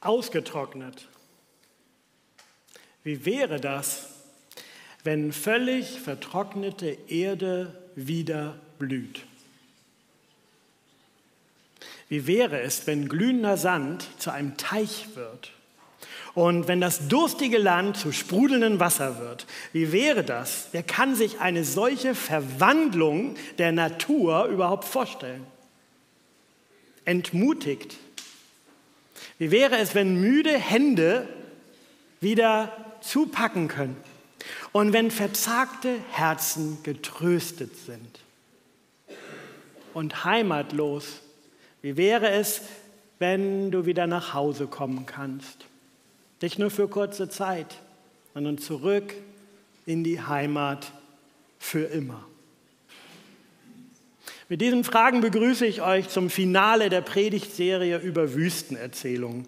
ausgetrocknet. Wie wäre das, wenn völlig vertrocknete Erde wieder blüht? Wie wäre es, wenn glühender Sand zu einem Teich wird? Und wenn das durstige Land zu sprudelndem Wasser wird, wie wäre das? Wer kann sich eine solche Verwandlung der Natur überhaupt vorstellen? Entmutigt. Wie wäre es, wenn müde Hände wieder zupacken können und wenn verzagte Herzen getröstet sind? Und heimatlos, wie wäre es, wenn du wieder nach Hause kommen kannst? Nicht nur für kurze Zeit, sondern zurück in die Heimat für immer. Mit diesen Fragen begrüße ich euch zum Finale der Predigtserie über Wüstenerzählungen.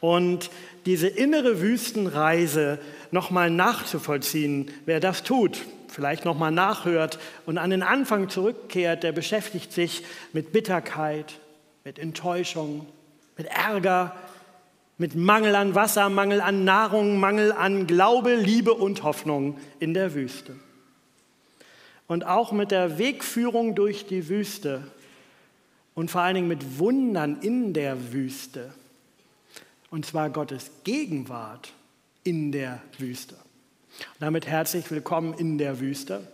Und diese innere Wüstenreise nochmal nachzuvollziehen, wer das tut, vielleicht nochmal nachhört und an den Anfang zurückkehrt, der beschäftigt sich mit Bitterkeit, mit Enttäuschung, mit Ärger, mit Mangel an Wasser, Mangel an Nahrung, Mangel an Glaube, Liebe und Hoffnung in der Wüste. Und auch mit der Wegführung durch die Wüste und vor allen Dingen mit Wundern in der Wüste. Und zwar Gottes Gegenwart in der Wüste. Damit herzlich willkommen in der Wüste.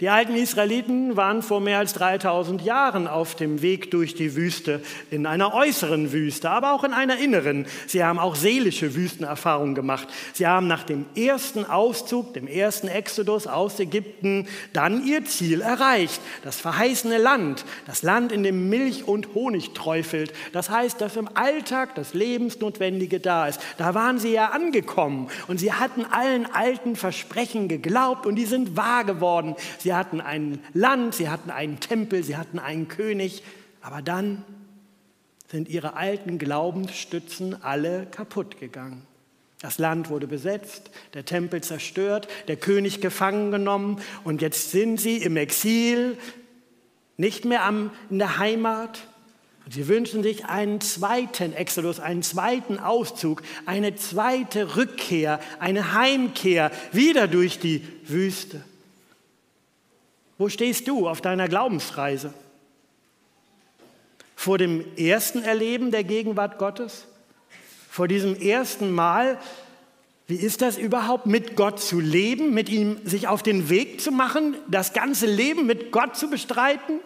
Die alten Israeliten waren vor mehr als 3000 Jahren auf dem Weg durch die Wüste, in einer äußeren Wüste, aber auch in einer inneren. Sie haben auch seelische Wüstenerfahrungen gemacht. Sie haben nach dem ersten Auszug, dem ersten Exodus aus Ägypten, dann ihr Ziel erreicht, das verheißene Land, das Land, in dem Milch und Honig träufelt. Das heißt, dass im Alltag das Lebensnotwendige da ist. Da waren sie ja angekommen und sie hatten allen alten Versprechen geglaubt und die sind wahr geworden. Sie hatten ein Land, sie hatten einen Tempel, sie hatten einen König, aber dann sind ihre alten Glaubensstützen alle kaputt gegangen. Das Land wurde besetzt, der Tempel zerstört, der König gefangen genommen und jetzt sind sie im Exil, nicht mehr am, in der Heimat. Und sie wünschen sich einen zweiten Exodus, einen zweiten Auszug, eine zweite Rückkehr, eine Heimkehr wieder durch die Wüste. Wo stehst du auf deiner Glaubensreise? Vor dem ersten Erleben der Gegenwart Gottes? Vor diesem ersten Mal? Wie ist das überhaupt, mit Gott zu leben, mit ihm sich auf den Weg zu machen, das ganze Leben mit Gott zu bestreiten?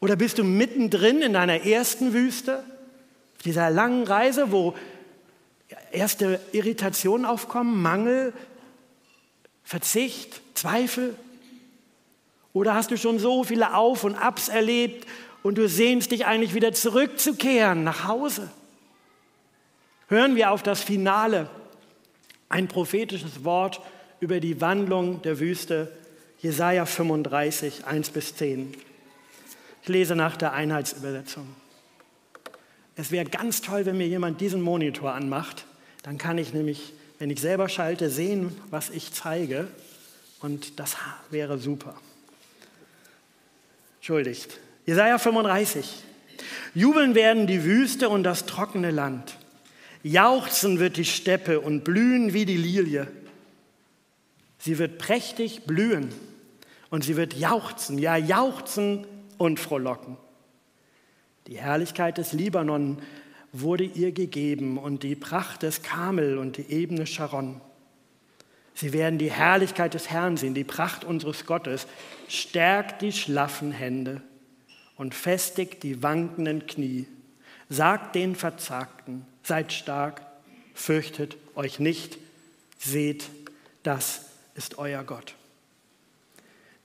Oder bist du mittendrin in deiner ersten Wüste, auf dieser langen Reise, wo erste Irritationen aufkommen, Mangel, Verzicht, Zweifel? Oder hast du schon so viele Auf und Abs erlebt und du sehnst dich eigentlich wieder zurückzukehren nach Hause? Hören wir auf das Finale, ein prophetisches Wort über die Wandlung der Wüste, Jesaja 35, 1 bis 10. Ich lese nach der Einheitsübersetzung. Es wäre ganz toll, wenn mir jemand diesen Monitor anmacht. Dann kann ich nämlich, wenn ich selber schalte, sehen, was ich zeige. Und das wäre super. Entschuldigt. Jesaja 35. Jubeln werden die Wüste und das trockene Land. Jauchzen wird die Steppe und blühen wie die Lilie. Sie wird prächtig blühen und sie wird jauchzen, ja jauchzen und frohlocken. Die Herrlichkeit des Libanon wurde ihr gegeben und die Pracht des Kamel und die Ebene Sharon. Sie werden die Herrlichkeit des Herrn sehen, die Pracht unseres Gottes. Stärkt die schlaffen Hände und festigt die wankenden Knie. Sagt den Verzagten, seid stark, fürchtet euch nicht, seht, das ist euer Gott.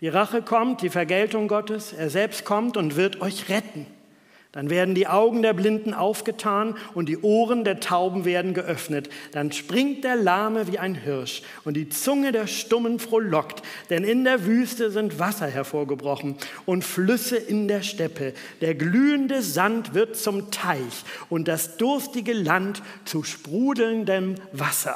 Die Rache kommt, die Vergeltung Gottes, er selbst kommt und wird euch retten. Dann werden die Augen der Blinden aufgetan und die Ohren der Tauben werden geöffnet. Dann springt der Lahme wie ein Hirsch und die Zunge der Stummen frohlockt. Denn in der Wüste sind Wasser hervorgebrochen und Flüsse in der Steppe. Der glühende Sand wird zum Teich und das durstige Land zu sprudelndem Wasser.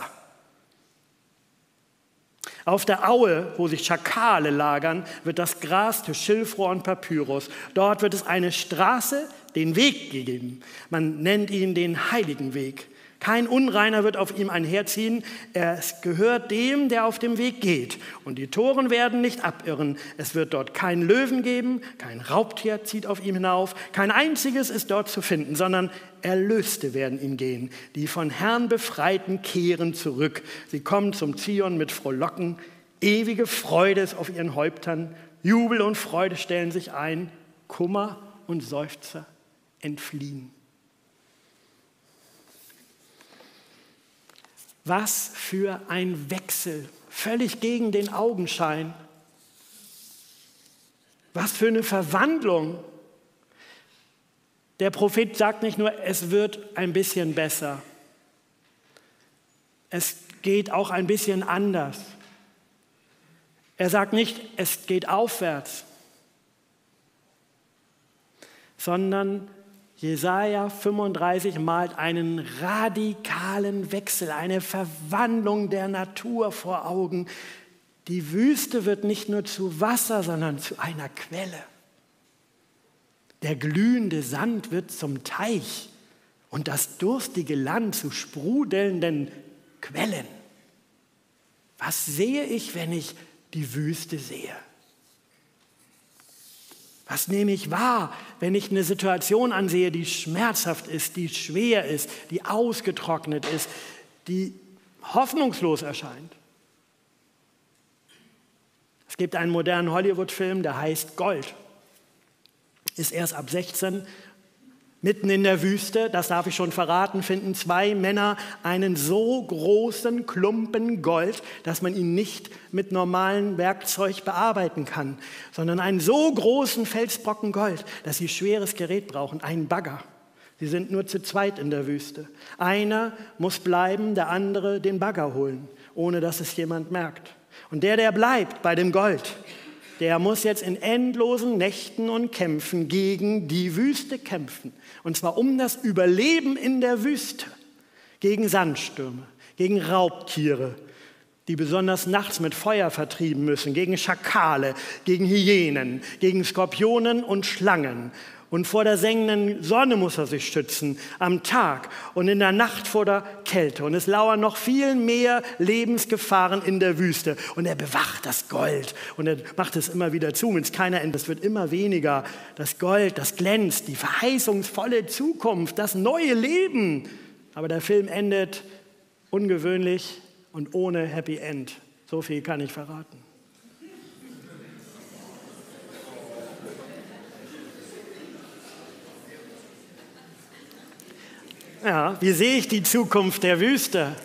Auf der Aue, wo sich Schakale lagern, wird das Gras zu Schilfrohr und Papyrus. Dort wird es eine Straße den Weg gegeben. Man nennt ihn den heiligen Weg. Kein Unreiner wird auf ihm einherziehen. Es gehört dem, der auf dem Weg geht. Und die Toren werden nicht abirren. Es wird dort keinen Löwen geben, kein Raubtier zieht auf ihm hinauf. Kein einziges ist dort zu finden, sondern Erlöste werden ihn gehen. Die von Herrn Befreiten kehren zurück. Sie kommen zum Zion mit Frohlocken. Ewige Freude ist auf ihren Häuptern. Jubel und Freude stellen sich ein. Kummer und Seufzer entfliehen. Was für ein Wechsel, völlig gegen den Augenschein. Was für eine Verwandlung. Der Prophet sagt nicht nur, es wird ein bisschen besser. Es geht auch ein bisschen anders. Er sagt nicht, es geht aufwärts, sondern Jesaja 35 malt einen radikalen Wechsel, eine Verwandlung der Natur vor Augen. Die Wüste wird nicht nur zu Wasser, sondern zu einer Quelle. Der glühende Sand wird zum Teich und das durstige Land zu sprudelnden Quellen. Was sehe ich, wenn ich die Wüste sehe? Was nehme ich wahr, wenn ich eine Situation ansehe, die schmerzhaft ist, die schwer ist, die ausgetrocknet ist, die hoffnungslos erscheint? Es gibt einen modernen Hollywood-Film, der heißt Gold. Ist erst ab 16 Mitten in der Wüste, das darf ich schon verraten, finden zwei Männer einen so großen Klumpen Gold, dass man ihn nicht mit normalem Werkzeug bearbeiten kann, sondern einen so großen Felsbrocken Gold, dass sie schweres Gerät brauchen, einen Bagger. Sie sind nur zu zweit in der Wüste. Einer muss bleiben, der andere den Bagger holen, ohne dass es jemand merkt. Und der, der bleibt bei dem Gold, der muss jetzt in endlosen Nächten und Kämpfen gegen die Wüste kämpfen. Und zwar um das Überleben in der Wüste, gegen Sandstürme, gegen Raubtiere, die besonders nachts mit Feuer vertrieben müssen, gegen Schakale, gegen Hyänen, gegen Skorpionen und Schlangen und vor der sengenden Sonne muss er sich schützen, am Tag und in der Nacht vor der Kälte. Und es lauern noch viel mehr Lebensgefahren in der Wüste. Und er bewacht das Gold und er macht es immer wieder zu, wenn es keiner endet. Es wird immer weniger. Das Gold, das glänzt, die verheißungsvolle Zukunft, das neue Leben. Aber der Film endet ungewöhnlich und ohne Happy End. So viel kann ich verraten. Ja, wie sehe ich die Zukunft der Wüste?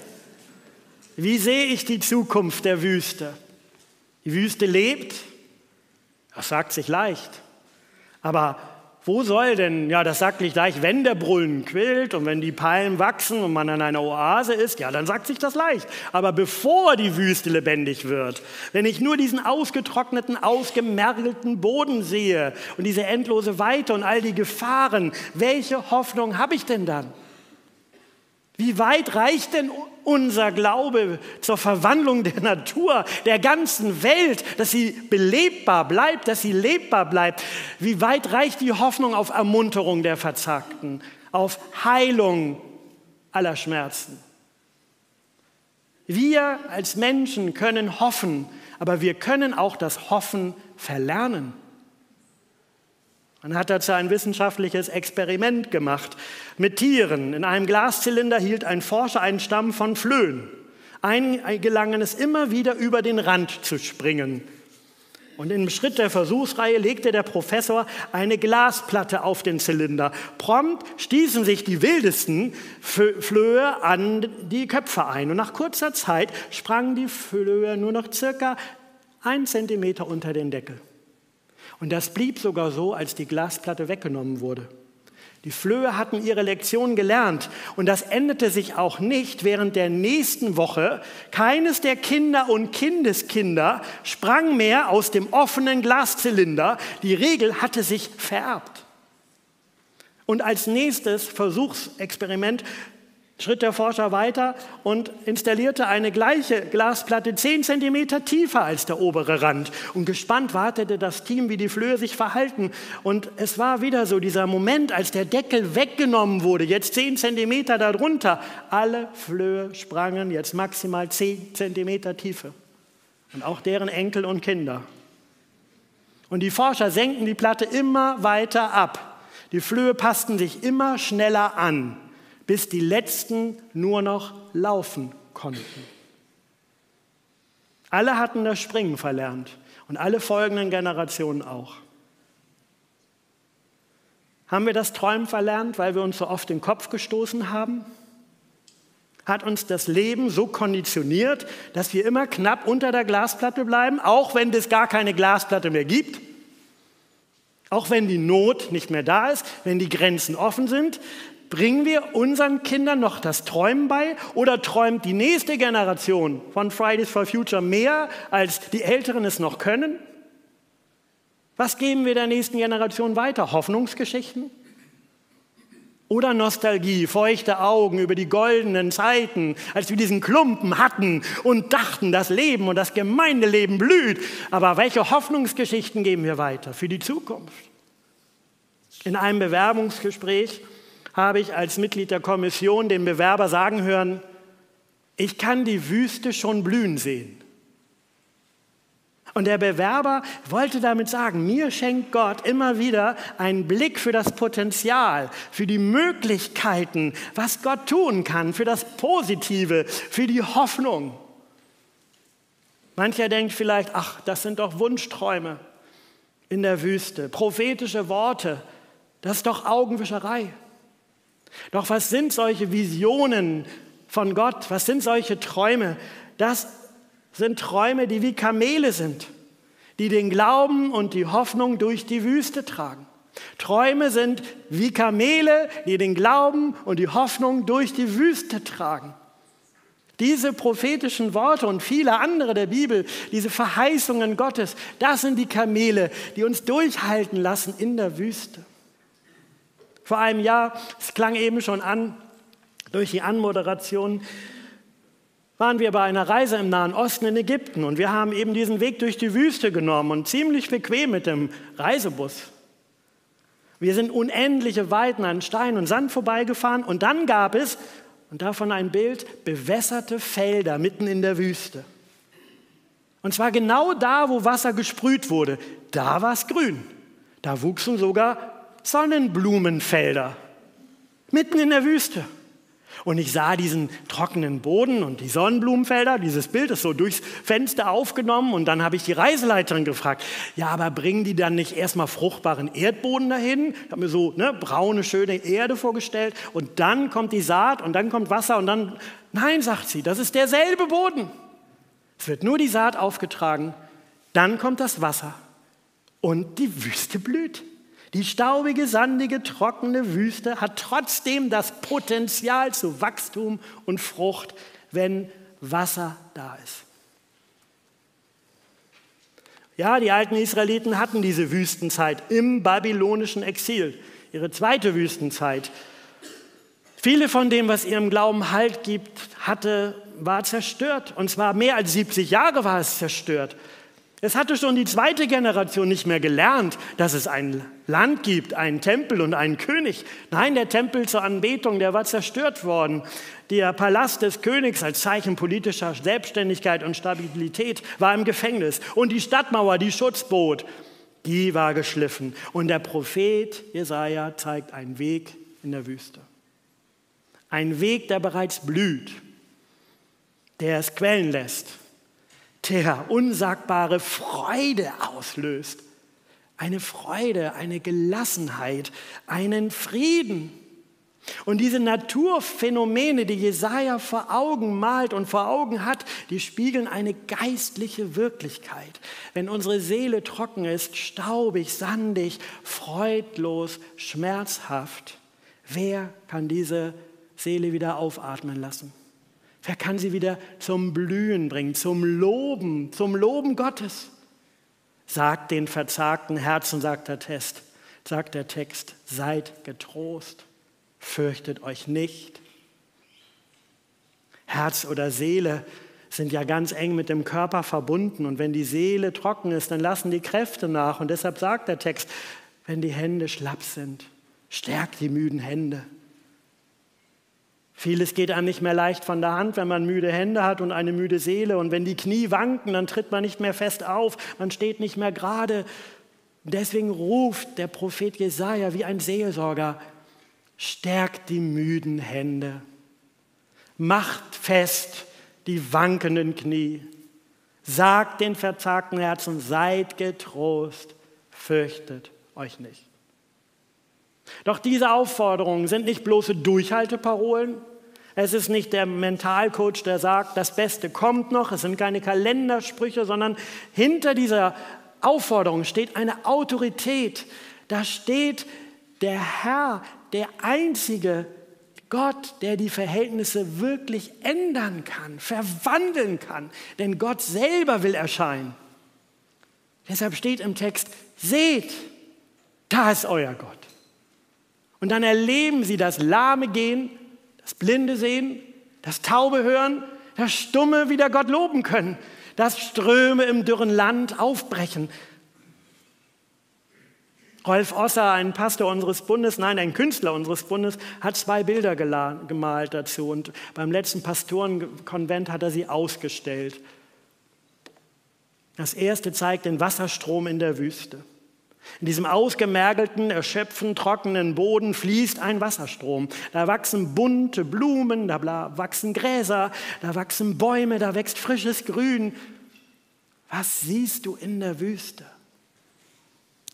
Wie sehe ich die Zukunft der Wüste? Die Wüste lebt, das sagt sich leicht. Aber wo soll denn, ja, das sagt sich leicht, wenn der Brunnen quillt und wenn die Palmen wachsen und man an einer Oase ist, ja, dann sagt sich das leicht. Aber bevor die Wüste lebendig wird, wenn ich nur diesen ausgetrockneten, ausgemergelten Boden sehe und diese endlose Weite und all die Gefahren, welche Hoffnung habe ich denn dann? Wie weit reicht denn unser Glaube zur Verwandlung der Natur, der ganzen Welt, dass sie belebbar bleibt, dass sie lebbar bleibt? Wie weit reicht die Hoffnung auf Ermunterung der Verzagten, auf Heilung aller Schmerzen? Wir als Menschen können hoffen, aber wir können auch das Hoffen verlernen. Man hat dazu ein wissenschaftliches Experiment gemacht mit Tieren. In einem Glaszylinder hielt ein Forscher einen Stamm von Flöhen. Ein gelangen es immer wieder über den Rand zu springen. Und im Schritt der Versuchsreihe legte der Professor eine Glasplatte auf denZylinder. Prompt stießen sich die wildesten Flöhe an die Köpfe ein. Und nach kurzer Zeit sprangen die Flöhe nur noch circa ein Zentimeter unter den Deckel. Und das blieb sogar so, als die Glasplatte weggenommen wurde. Die Flöhe hatten ihre Lektion gelernt und das änderte sich auch nicht während der nächsten Woche. Keines der Kinder und Kindeskinder sprang mehr aus dem offenen Glaszylinder. Die Regel hatte sich vererbt. Und als nächstes Versuchsexperiment schritt der Forscher weiter und installierte eine gleiche Glasplatte 10 cm tiefer als der obere Rand. Und gespannt wartete das Team, wie die Flöhe sich verhalten. Und es war wieder so dieser Moment, als der Deckel weggenommen wurde, jetzt 10 cm darunter. Alle Flöhe sprangen jetzt maximal 10 cm Tiefe. Und auch deren Enkel und Kinder. Und die Forscher senkten die Platte immer weiter ab. Die Flöhe passten sich immer schneller an bis die letzten nur noch laufen konnten. Alle hatten das Springen verlernt und alle folgenden Generationen auch. Haben wir das Träumen verlernt, weil wir uns so oft den Kopf gestoßen haben? Hat uns das Leben so konditioniert, dass wir immer knapp unter der Glasplatte bleiben, auch wenn es gar keine Glasplatte mehr gibt? Auch wenn die Not nicht mehr da ist, wenn die Grenzen offen sind, Bringen wir unseren Kindern noch das Träumen bei oder träumt die nächste Generation von Fridays for Future mehr, als die Älteren es noch können? Was geben wir der nächsten Generation weiter? Hoffnungsgeschichten? Oder Nostalgie, feuchte Augen über die goldenen Zeiten, als wir diesen Klumpen hatten und dachten, das Leben und das Gemeindeleben blüht. Aber welche Hoffnungsgeschichten geben wir weiter für die Zukunft? In einem Bewerbungsgespräch habe ich als Mitglied der Kommission den Bewerber sagen hören, ich kann die Wüste schon blühen sehen. Und der Bewerber wollte damit sagen, mir schenkt Gott immer wieder einen Blick für das Potenzial, für die Möglichkeiten, was Gott tun kann, für das Positive, für die Hoffnung. Mancher denkt vielleicht, ach, das sind doch Wunschträume in der Wüste, prophetische Worte, das ist doch Augenwischerei. Doch was sind solche Visionen von Gott? Was sind solche Träume? Das sind Träume, die wie Kamele sind, die den Glauben und die Hoffnung durch die Wüste tragen. Träume sind wie Kamele, die den Glauben und die Hoffnung durch die Wüste tragen. Diese prophetischen Worte und viele andere der Bibel, diese Verheißungen Gottes, das sind die Kamele, die uns durchhalten lassen in der Wüste. Vor einem Jahr, es klang eben schon an, durch die Anmoderation, waren wir bei einer Reise im Nahen Osten in Ägypten und wir haben eben diesen Weg durch die Wüste genommen und ziemlich bequem mit dem Reisebus. Wir sind unendliche Weiten an Stein und Sand vorbeigefahren und dann gab es, und davon ein Bild, bewässerte Felder mitten in der Wüste. Und zwar genau da, wo Wasser gesprüht wurde, da war es grün. Da wuchsen sogar Sonnenblumenfelder mitten in der Wüste. Und ich sah diesen trockenen Boden und die Sonnenblumenfelder. Dieses Bild ist so durchs Fenster aufgenommen. Und dann habe ich die Reiseleiterin gefragt: Ja, aber bringen die dann nicht erstmal fruchtbaren Erdboden dahin? Ich habe mir so ne, braune, schöne Erde vorgestellt. Und dann kommt die Saat und dann kommt Wasser. Und dann, nein, sagt sie, das ist derselbe Boden. Es wird nur die Saat aufgetragen. Dann kommt das Wasser. Und die Wüste blüht. Die staubige, sandige, trockene Wüste hat trotzdem das Potenzial zu Wachstum und Frucht, wenn Wasser da ist. Ja, die alten Israeliten hatten diese Wüstenzeit im babylonischen Exil, ihre zweite Wüstenzeit. Viele von dem, was ihrem Glauben Halt gibt, hatte, war zerstört. Und zwar mehr als 70 Jahre war es zerstört. Es hatte schon die zweite Generation nicht mehr gelernt, dass es ein Land gibt, einen Tempel und einen König. Nein, der Tempel zur Anbetung, der war zerstört worden. Der Palast des Königs als Zeichen politischer Selbstständigkeit und Stabilität war im Gefängnis. Und die Stadtmauer, die Schutz bot, die war geschliffen. Und der Prophet Jesaja zeigt einen Weg in der Wüste. Ein Weg, der bereits blüht, der es quellen lässt der unsagbare Freude auslöst. Eine Freude, eine Gelassenheit, einen Frieden. Und diese Naturphänomene, die Jesaja vor Augen malt und vor Augen hat, die spiegeln eine geistliche Wirklichkeit. Wenn unsere Seele trocken ist, staubig, sandig, freudlos, schmerzhaft, wer kann diese Seele wieder aufatmen lassen? Wer kann sie wieder zum Blühen bringen, zum Loben, zum Loben Gottes? Sagt den verzagten Herzen, sagt der Test, sagt der Text, seid getrost, fürchtet euch nicht. Herz oder Seele sind ja ganz eng mit dem Körper verbunden. Und wenn die Seele trocken ist, dann lassen die Kräfte nach. Und deshalb sagt der Text, wenn die Hände schlapp sind, stärkt die müden Hände. Vieles geht einem nicht mehr leicht von der Hand, wenn man müde Hände hat und eine müde Seele. Und wenn die Knie wanken, dann tritt man nicht mehr fest auf, man steht nicht mehr gerade. Deswegen ruft der Prophet Jesaja wie ein Seelsorger: Stärkt die müden Hände, macht fest die wankenden Knie, sagt den verzagten Herzen: Seid getrost, fürchtet euch nicht. Doch diese Aufforderungen sind nicht bloße Durchhalteparolen. Es ist nicht der Mentalcoach, der sagt, das Beste kommt noch. Es sind keine Kalendersprüche, sondern hinter dieser Aufforderung steht eine Autorität. Da steht der Herr, der einzige Gott, der die Verhältnisse wirklich ändern kann, verwandeln kann. Denn Gott selber will erscheinen. Deshalb steht im Text, seht, da ist euer Gott. Und dann erleben sie das Lahme gehen, das Blinde sehen, das Taube hören, das Stumme wieder Gott loben können, dass Ströme im dürren Land aufbrechen. Rolf Osser, ein Pastor unseres Bundes, nein, ein Künstler unseres Bundes, hat zwei Bilder gemalt dazu und beim letzten Pastorenkonvent hat er sie ausgestellt. Das erste zeigt den Wasserstrom in der Wüste. In diesem ausgemergelten, erschöpften, trockenen Boden fließt ein Wasserstrom. Da wachsen bunte Blumen, da wachsen Gräser, da wachsen Bäume, da wächst frisches Grün. Was siehst du in der Wüste?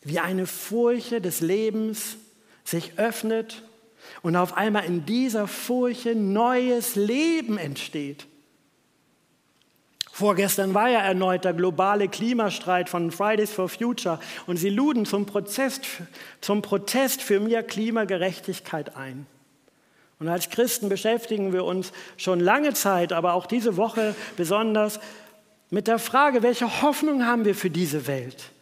Wie eine Furche des Lebens sich öffnet und auf einmal in dieser Furche neues Leben entsteht. Vorgestern war ja erneut der globale Klimastreit von Fridays for Future und sie luden zum Protest, zum Protest für mehr Klimagerechtigkeit ein. Und als Christen beschäftigen wir uns schon lange Zeit, aber auch diese Woche besonders mit der Frage, welche Hoffnung haben wir für diese Welt?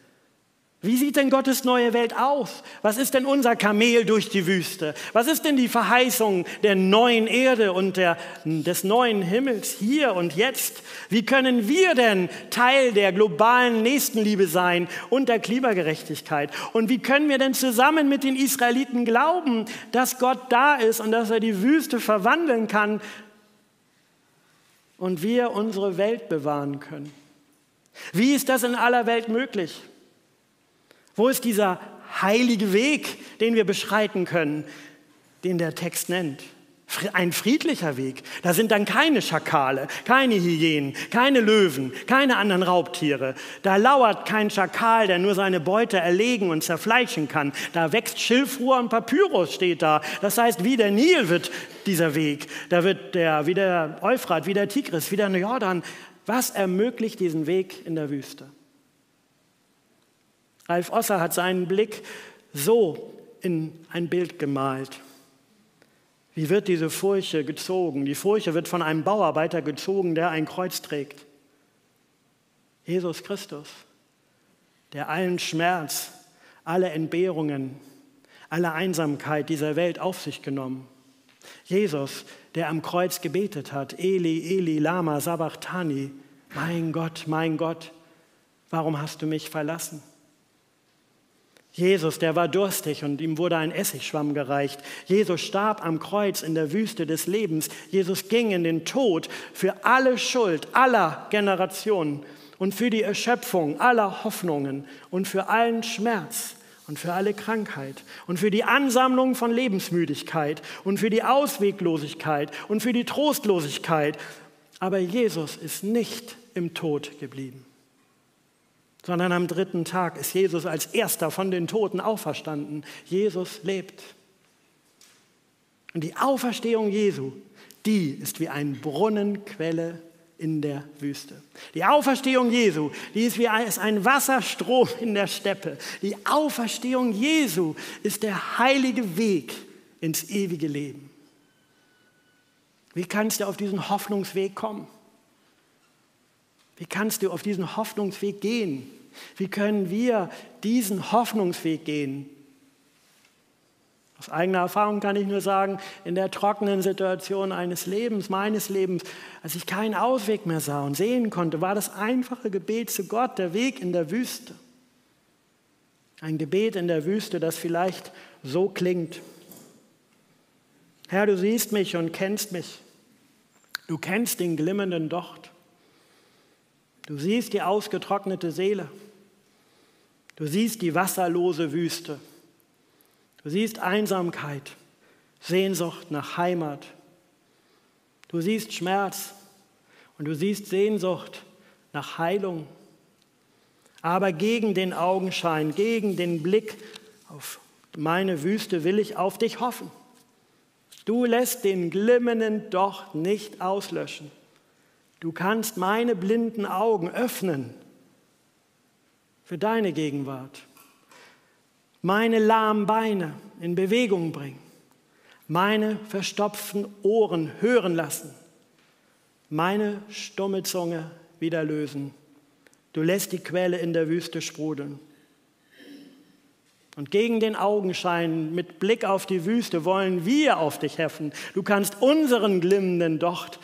Wie sieht denn Gottes neue Welt aus? Was ist denn unser Kamel durch die Wüste? Was ist denn die Verheißung der neuen Erde und der, des neuen Himmels hier und jetzt? Wie können wir denn Teil der globalen Nächstenliebe sein und der Klimagerechtigkeit? Und wie können wir denn zusammen mit den Israeliten glauben, dass Gott da ist und dass er die Wüste verwandeln kann und wir unsere Welt bewahren können? Wie ist das in aller Welt möglich? Wo ist dieser heilige Weg, den wir beschreiten können, den der Text nennt? Ein friedlicher Weg. Da sind dann keine Schakale, keine Hyänen, keine Löwen, keine anderen Raubtiere. Da lauert kein Schakal, der nur seine Beute erlegen und zerfleischen kann. Da wächst Schilfrohr und Papyrus steht da. Das heißt, wie der Nil wird dieser Weg. Da wird der, wie der Euphrat, wie der Tigris, wie der Jordan. Was ermöglicht diesen Weg in der Wüste? Ralf Osser hat seinen Blick so in ein Bild gemalt. Wie wird diese Furche gezogen? Die Furche wird von einem Bauarbeiter gezogen, der ein Kreuz trägt. Jesus Christus, der allen Schmerz, alle Entbehrungen, alle Einsamkeit dieser Welt auf sich genommen. Jesus, der am Kreuz gebetet hat, Eli, Eli, Lama, Sabachthani, mein Gott, mein Gott, warum hast du mich verlassen? Jesus, der war durstig und ihm wurde ein Essigschwamm gereicht. Jesus starb am Kreuz in der Wüste des Lebens. Jesus ging in den Tod für alle Schuld aller Generationen und für die Erschöpfung aller Hoffnungen und für allen Schmerz und für alle Krankheit und für die Ansammlung von Lebensmüdigkeit und für die Ausweglosigkeit und für die Trostlosigkeit. Aber Jesus ist nicht im Tod geblieben sondern am dritten Tag ist Jesus als erster von den Toten auferstanden. Jesus lebt. Und die Auferstehung Jesu, die ist wie ein Brunnenquelle in der Wüste. Die Auferstehung Jesu, die ist wie ein Wasserstrom in der Steppe. Die Auferstehung Jesu ist der heilige Weg ins ewige Leben. Wie kannst du auf diesen Hoffnungsweg kommen? Wie kannst du auf diesen Hoffnungsweg gehen? Wie können wir diesen Hoffnungsweg gehen? Aus eigener Erfahrung kann ich nur sagen, in der trockenen Situation eines Lebens, meines Lebens, als ich keinen Ausweg mehr sah und sehen konnte, war das einfache Gebet zu Gott der Weg in der Wüste. Ein Gebet in der Wüste, das vielleicht so klingt. Herr, du siehst mich und kennst mich. Du kennst den glimmenden Docht. Du siehst die ausgetrocknete Seele. Du siehst die wasserlose Wüste. Du siehst Einsamkeit, Sehnsucht nach Heimat. Du siehst Schmerz und du siehst Sehnsucht nach Heilung. Aber gegen den Augenschein, gegen den Blick auf meine Wüste will ich auf dich hoffen. Du lässt den glimmenden Docht nicht auslöschen. Du kannst meine blinden Augen öffnen für deine Gegenwart meine lahmen Beine in Bewegung bringen, meine verstopften Ohren hören lassen, meine stumme Zunge wieder lösen. Du lässt die Quelle in der Wüste sprudeln. Und gegen den Augenschein mit Blick auf die Wüste wollen wir auf dich heffen. Du kannst unseren glimmenden Docht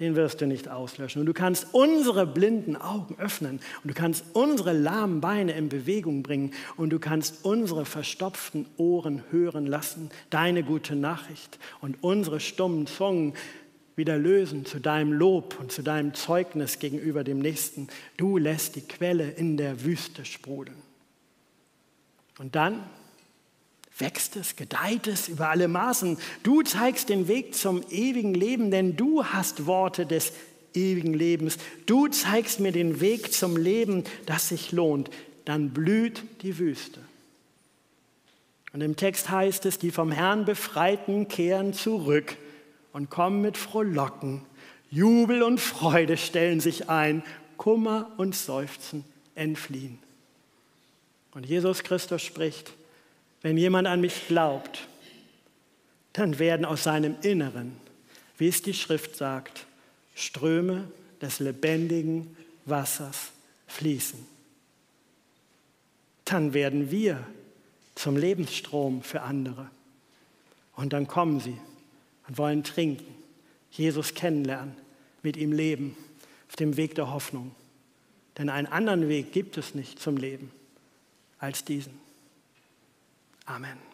den wirst du nicht auslöschen. Und du kannst unsere blinden Augen öffnen und du kannst unsere lahmen Beine in Bewegung bringen und du kannst unsere verstopften Ohren hören lassen, deine gute Nachricht und unsere stummen Zungen wieder lösen zu deinem Lob und zu deinem Zeugnis gegenüber dem Nächsten. Du lässt die Quelle in der Wüste sprudeln. Und dann wächst es, gedeiht es über alle Maßen. Du zeigst den Weg zum ewigen Leben, denn du hast Worte des ewigen Lebens. Du zeigst mir den Weg zum Leben, das sich lohnt. Dann blüht die Wüste. Und im Text heißt es, die vom Herrn Befreiten kehren zurück und kommen mit Frohlocken. Jubel und Freude stellen sich ein, Kummer und Seufzen entfliehen. Und Jesus Christus spricht, wenn jemand an mich glaubt, dann werden aus seinem Inneren, wie es die Schrift sagt, Ströme des lebendigen Wassers fließen. Dann werden wir zum Lebensstrom für andere. Und dann kommen sie und wollen trinken, Jesus kennenlernen, mit ihm leben, auf dem Weg der Hoffnung. Denn einen anderen Weg gibt es nicht zum Leben als diesen. Amen.